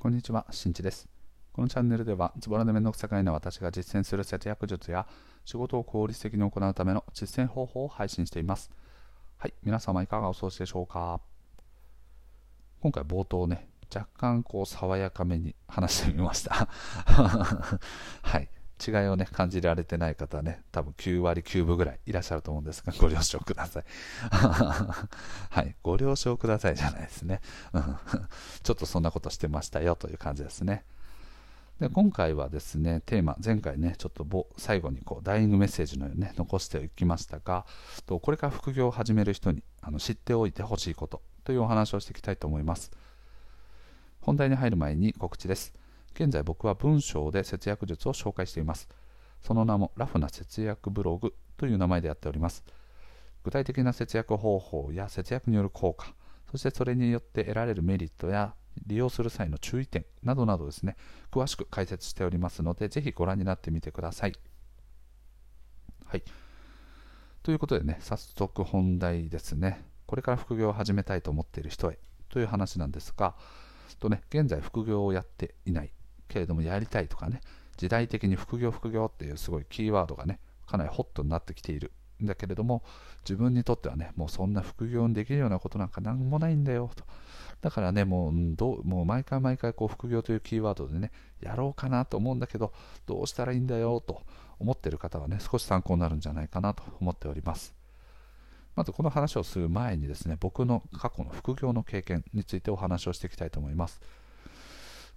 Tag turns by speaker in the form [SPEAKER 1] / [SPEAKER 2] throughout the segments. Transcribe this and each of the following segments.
[SPEAKER 1] こんにちは、しんちです。このチャンネルでは、ズボラでめんどくさがいな私が実践する節約術や、仕事を効率的に行うための実践方法を配信しています。はい、皆様いかがお過ごしでしょうか？今回冒頭ね、若干こう爽やかめに話してみました。はい。違いをね、感じられてない方はね、多分9割9分ぐらいいらっしゃると思うんですが、ご了承ください。はい、ご了承くださいじゃないですね。ちょっとそんなことしてましたよという感じですね。で今回はですね、テーマ、前回ね、ちょっと最後にこうダイイングメッセージのようにね、残しておきましたが、とこれから副業を始める人にあの知っておいてほしいことというお話をしていきたいと思います。本題に入る前に告知です。現在僕は文章で節約術を紹介しています。その名もラフな節約ブログという名前でやっております。具体的な節約方法や節約による効果、そしてそれによって得られるメリットや利用する際の注意点などなどですね、詳しく解説しておりますので、ぜひご覧になってみてください。はい。ということでね、早速本題ですね。これから副業を始めたいと思っている人へという話なんですが、とね、現在副業をやっていないけれどもやりたいとかね、時代的に副業副業っていうすごいキーワードがね、かなりホットになってきているんだけれども、自分にとってはね、もうそんな副業にできるようなことなんか何もないんだよと。だからね、もうどうもう毎回毎回こう副業というキーワードでね、やろうかなと思うんだけど、どうしたらいいんだよと思ってる方はね、少し参考になるんじゃないかなと思っております。まずこの話をする前にですね、僕の過去の副業の経験についてお話をしていきたいと思います。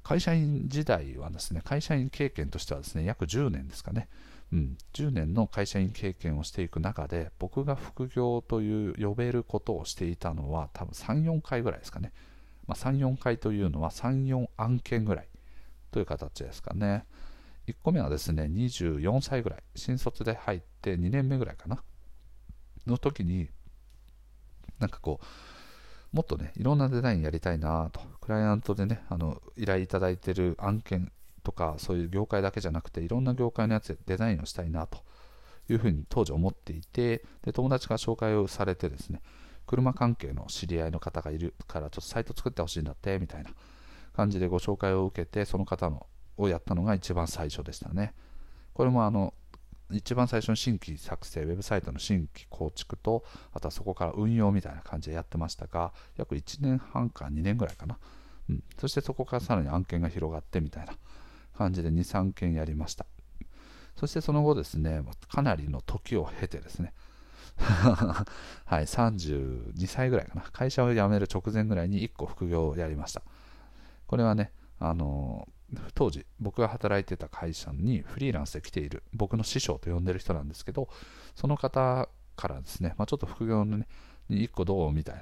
[SPEAKER 1] 会社員時代はですね、会社員経験としてはですね、約10年ですかね、うん、10年の会社員経験をしていく中で、僕が副業という呼べることをしていたのは、多分3、4回ぐらいですかね。まあ、3、4回というのは3、4案件ぐらいという形ですかね。1個目はですね、24歳ぐらい、新卒で入って2年目ぐらいかな、の時に、なんかこう、もっとね、いろんなデザインやりたいなと、クライアントでね、あの依頼いただいてる案件とか、そういう業界だけじゃなくて、いろんな業界のやつでデザインをしたいなと。いうふうに当時思っていて、で友達が紹介をされてですね、車関係の知り合いの方がいるから、ちょっとサイト作ってほしいんだって、みたいな。感じでご紹介を受けて、その方のをやったのが一番最初でしたね。これもあの一番最初の新規作成、ウェブサイトの新規構築と、あとはそこから運用みたいな感じでやってましたが、約1年半か2年ぐらいかな。うん、そしてそこからさらに案件が広がってみたいな感じで2、3件やりました。そしてその後ですね、かなりの時を経てですね、はい、32歳ぐらいかな、会社を辞める直前ぐらいに1個副業をやりました。これはね、あの当時僕が働いてた会社にフリーランスで来ている僕の師匠と呼んでる人なんですけどその方からですね、まあ、ちょっと副業のね1個どうみたいな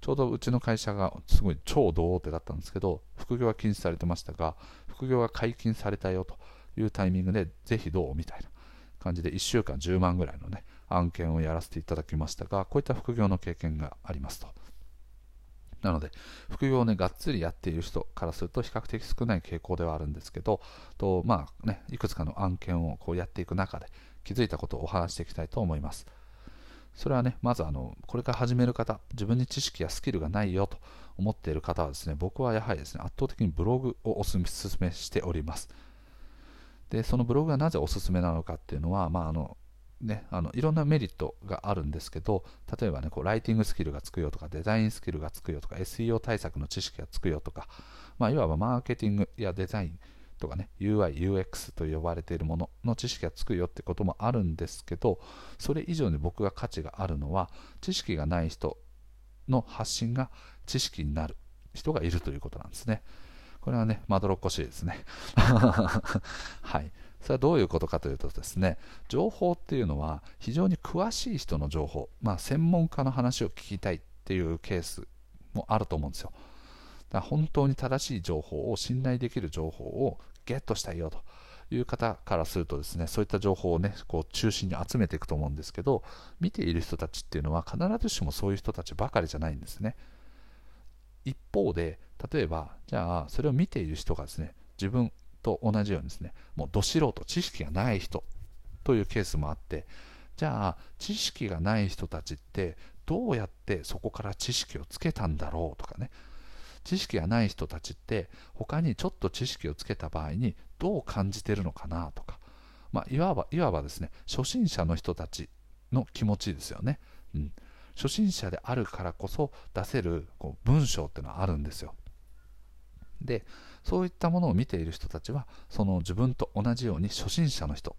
[SPEAKER 1] ちょうどうちの会社がすごい超童貞だったんですけど副業は禁止されてましたが副業が解禁されたよというタイミングでぜひどうみたいな感じで1週間10万ぐらいのね案件をやらせていただきましたがこういった副業の経験がありますと。なので、副業をね、がっつりやっている人からすると比較的少ない傾向ではあるんですけど、とまあね、いくつかの案件をこうやっていく中で気づいたことをお話していきたいと思います。それはね、まずあの、これから始める方、自分に知識やスキルがないよと思っている方はですね、僕はやはりですね、圧倒的にブログをお勧めしております。で、そのブログがなぜおすすめなのかっていうのは、まあ、あのね、あのいろんなメリットがあるんですけど例えばねこうライティングスキルがつくよとかデザインスキルがつくよとか SEO 対策の知識がつくよとか、まあ、いわばマーケティングやデザインとかね UI、UX と呼ばれているものの知識がつくよってこともあるんですけどそれ以上に僕が価値があるのは知識がない人の発信が知識になる人がいるということなんですね。これはねまどろっこしいですね。はい。それはどういうことかというとですね情報っていうのは非常に詳しい人の情報、まあ、専門家の話を聞きたいっていうケースもあると思うんですよ。だ本当に正しい情報を信頼できる情報をゲットしたいよという方からするとですねそういった情報をねこう中心に集めていくと思うんですけど見ている人たちっていうのは必ずしもそういう人たちばかりじゃないんですね。一方で例えばじゃあそれを見ている人がですね自分と同じようにですね、もうど素人、知識がない人というケースもあって、じゃあ、知識がない人たちって、どうやってそこから知識をつけたんだろうとかね、知識がない人たちって他にちょっと知識をつけた場合にどう感じてるのかなとか、まあ、いわばいわばですね初心者の人たちの気持ちですよね、うん、初心者であるからこそ出せるこう文章っていうのはあるんですよ。でそういったものを見ている人たちはその自分と同じように初心者の人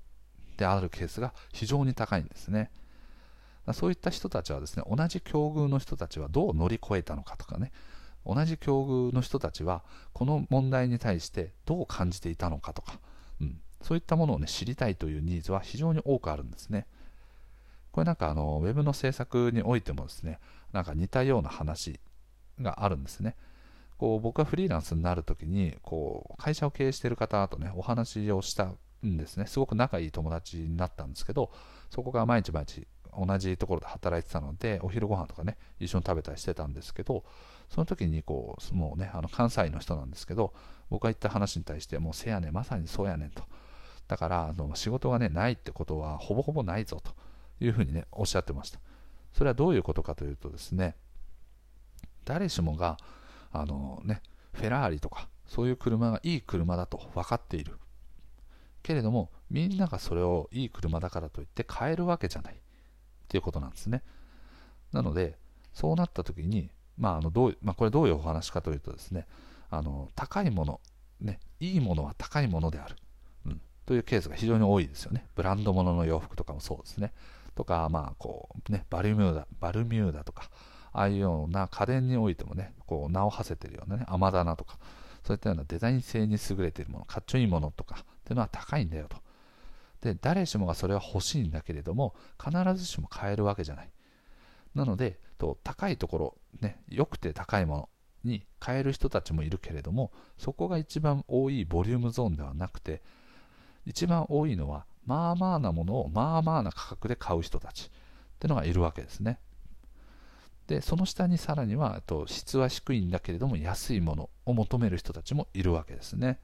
[SPEAKER 1] であるケースが非常に高いんですねそういった人たちはですね同じ境遇の人たちはどう乗り越えたのかとかね同じ境遇の人たちはこの問題に対してどう感じていたのかとか、うん、そういったものを、ね、知りたいというニーズは非常に多くあるんですね。これなんかあのウェブの制作においてもですねなんか似たような話があるんですね。こう僕がフリーランスになるときにこう会社を経営している方とねお話をしたんですね。すごく仲いい友達になったんですけどそこが毎日毎日同じところで働いてたのでお昼ご飯とかね一緒に食べたりしてたんですけどその時にこうもうねあの関西の人なんですけど僕が言った話に対してもうせやねんまさにそうやねんとだからあの仕事がねないってことはほぼほぼないぞというふうにねおっしゃってましたそれはどういうことかというとですね誰しもがあのねフェラーリとかそういう車がいい車だと分かっている。けれどもみんながそれをいい車だからといって買えるわけじゃない。っていうことなんですね。なのでそうなった時にまあ、あのどうまあ、これどういうお話かというとですねあの高いもの、ね、いいものは高いものである、うん、というケースが非常に多いですよね。ブランド物のの洋服とかもそうですね。とか、まあこうね、バルミューダバルミューダとかああいうような家電においてもねこう名を馳せてるようなね雨棚とかそういったようなデザイン性に優れているものかっちょいいものとかっていうのは高いんだよと。で誰しもがそれは欲しいんだけれども必ずしも買えるわけじゃない。なのでと高いところ、ね、良くて高いものに買える人たちもいるけれどもそこが一番多いボリュームゾーンではなくて一番多いのはまあまあなものをまあまあな価格で買う人たちっていうのがいるわけですね。でその下にさらにはと質は低いんだけれども安いものを求める人たちもいるわけですね。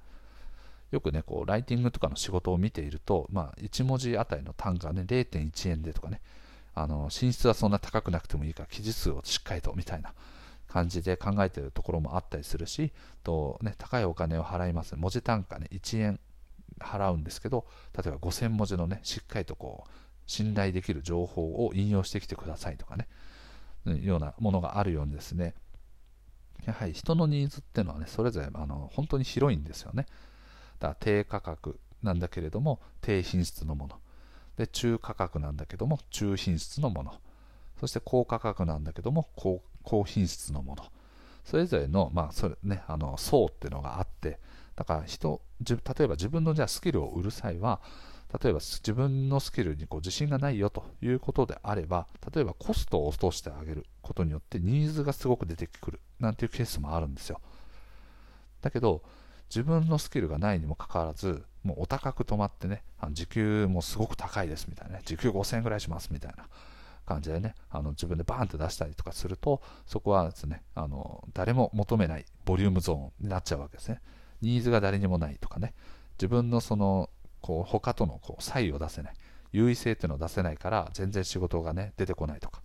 [SPEAKER 1] よくねこうライティングとかの仕事を見ていると、まあ、1文字あたりの単価はね0.1円でとかねあの寝室はそんな高くなくてもいいから記事数をしっかりとみたいな感じで考えているところもあったりするしと、ね、高いお金を払います。文字単価ね1円払うんですけど例えば5000文字のねしっかりとこう信頼できる情報を引用してきてくださいとかね。ようなものがあるようにですねやはり人のニーズっていうのはねそれぞれあの本当に広いんですよね。だから低価格なんだけれども低品質のもの。で中価格なんだけども中品質のもの。そして高価格なんだけども高品質のもの。それぞれの,、まあそれね、あの層っていうのがあってだから人例えば自分のじゃあスキルを売る際は例えば自分のスキルにこう自信がないよということであれば例えばコストを落としてあげることによってニーズがすごく出てくるなんていうケースもあるんですよだけど自分のスキルがないにもかかわらずもうお高く止まってね、あの時給もすごく高いですみたいなね、時給5000円ぐらいしますみたいな感じでね、あの自分でバーンって出したりとかすると、そこはですね、あの誰も求めないボリュームゾーンになっちゃうわけですね。ニーズが誰にもないとかね、自分のその、こう他とのこう差異を出せない、優位性っていうのを出せないから、全然仕事がね、出てこないとか。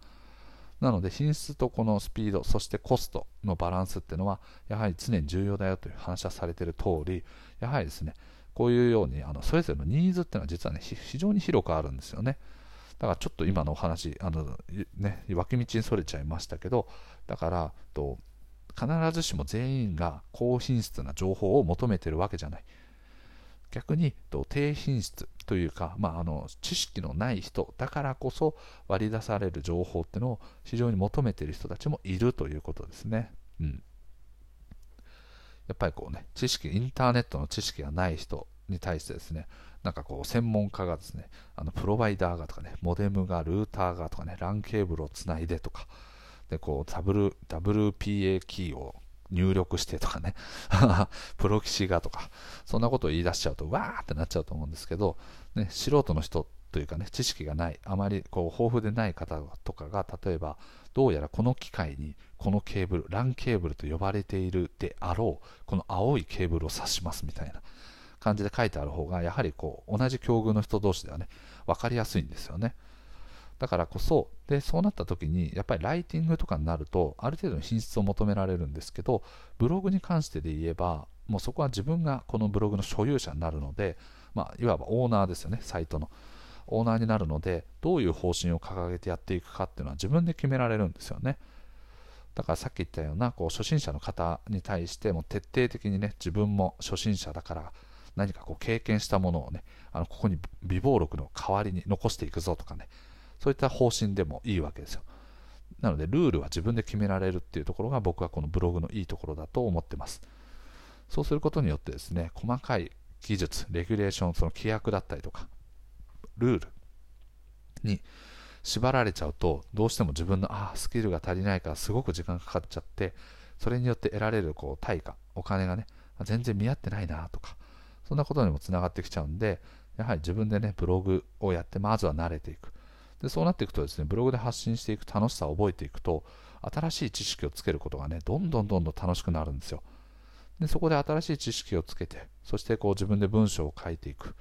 [SPEAKER 1] なので品質とこのスピード、そしてコストのバランスっていうのは、やはり常に重要だよという話はされている通り、やはりですね、こういうようにあのそれぞれのニーズっていうのは実はね非常に広くあるんですよねだからちょっと今のお話あの、ね、脇道にそれちゃいましたけどだからと必ずしも全員が高品質な情報を求めてるわけじゃない逆に低品質というか、まあ、あの知識のない人だからこそ割り出される情報っていうのを非常に求めている人たちもいるということですね。うんやっぱりこうね、知識、インターネットの知識がない人に対してですね、なんかこう、専門家がですね、あのプロバイダーがとかね、モデムが、ルーターがとかね、LAN ケーブルをつないでとか、で、こう、W、WPA キーを入力してとかね、プロ棋士がとか、そんなことを言い出しちゃうと、わーってなっちゃうと思うんですけど、ね、素人の人というかね、知識がない、あまりこう豊富でない方とかが、例えば、どうやらこの機械にこのケーブル LAN ケーブルと呼ばれているであろうこの青いケーブルを指しますみたいな感じで書いてある方がやはりこう同じ境遇の人同士ではね分かりやすいんですよね。だからこそでそうなった時にやっぱりライティングとかになるとある程度の品質を求められるんですけどブログに関してで言えばもうそこは自分がこのブログの所有者になるので、まあ、いわばオーナーですよねサイトの。オーナーになるのでどういう方針を掲げてやっていくかっていうのは自分で決められるんですよね。だからさっき言ったようなこう初心者の方に対しても徹底的にね自分も初心者だから何かこう経験したものをねあのここに微暴録の代わりに残していくぞとかねそういった方針でもいいわけですよ。なので、ルールは自分で決められるっていうところが僕はこのブログのいいところだと思ってます。そうすることによってですね、細かい技術、レギュレーション、その規約だったりとか、ルールに縛られちゃうと、どうしても自分のあスキルが足りないからすごく時間かかっちゃって、それによって得られるこう対価、お金がね、全然見合ってないなとか、そんなことにもつながってきちゃうんで、やはり自分でね、ブログをやって、まずは慣れていく。でそうなっていくとですねブログで発信していく楽しさを覚えていくと新しい知識をつけることがねどんどんどんどん楽しくなるんですよ。でそこで新しい知識をつけてそしてこう自分で文章を書いていく。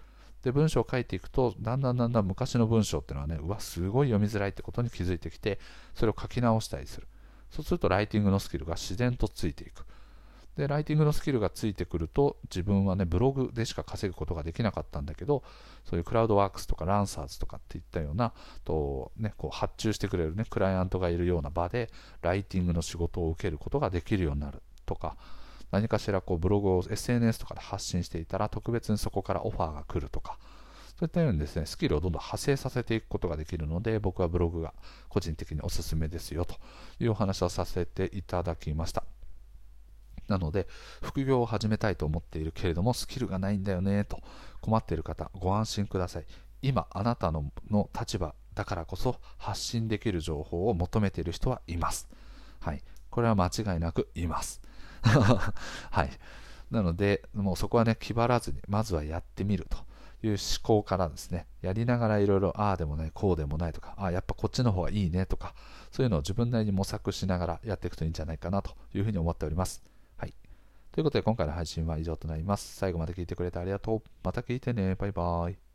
[SPEAKER 1] で文章を書いていくとだんだんだんだん昔の文章っていうのはねうわすごい読みづらいってことに気づいてきてそれを書き直したりする。そうするとライティングのスキルが自然とついていく。でライティングのスキルがついてくると自分はねブログでしか稼ぐことができなかったんだけどそういうクラウドワークスとかランサーズとかっていったようなと、ね、こう発注してくれる、ね、クライアントがいるような場でライティングの仕事を受けることができるようになるとか何かしらこうブログを SNS とかで発信していたら特別にそこからオファーが来るとかそういったようにですねスキルをどんどん派生させていくことができるので僕はブログが個人的におすすめですよというお話をさせていただきました。なので、副業を始めたいと思っているけれども、スキルがないんだよねと困っている方、ご安心ください。今、あなたのの立場だからこそ発信できる情報を求めている人はいます。はい。これは間違いなくいます。はい。なので、もうそこはね、気張らずに、まずはやってみるという思考からですね、やりながらいろいろ、ああでもない、こうでもないとか、ああ、やっぱこっちの方がいいねとか、そういうのを自分なりに模索しながらやっていくといいんじゃないかなというふうに思っております。はいということで今回の配信は以上となります。最後まで聞いてくれてありがとう。また聞いてね。バイバイ。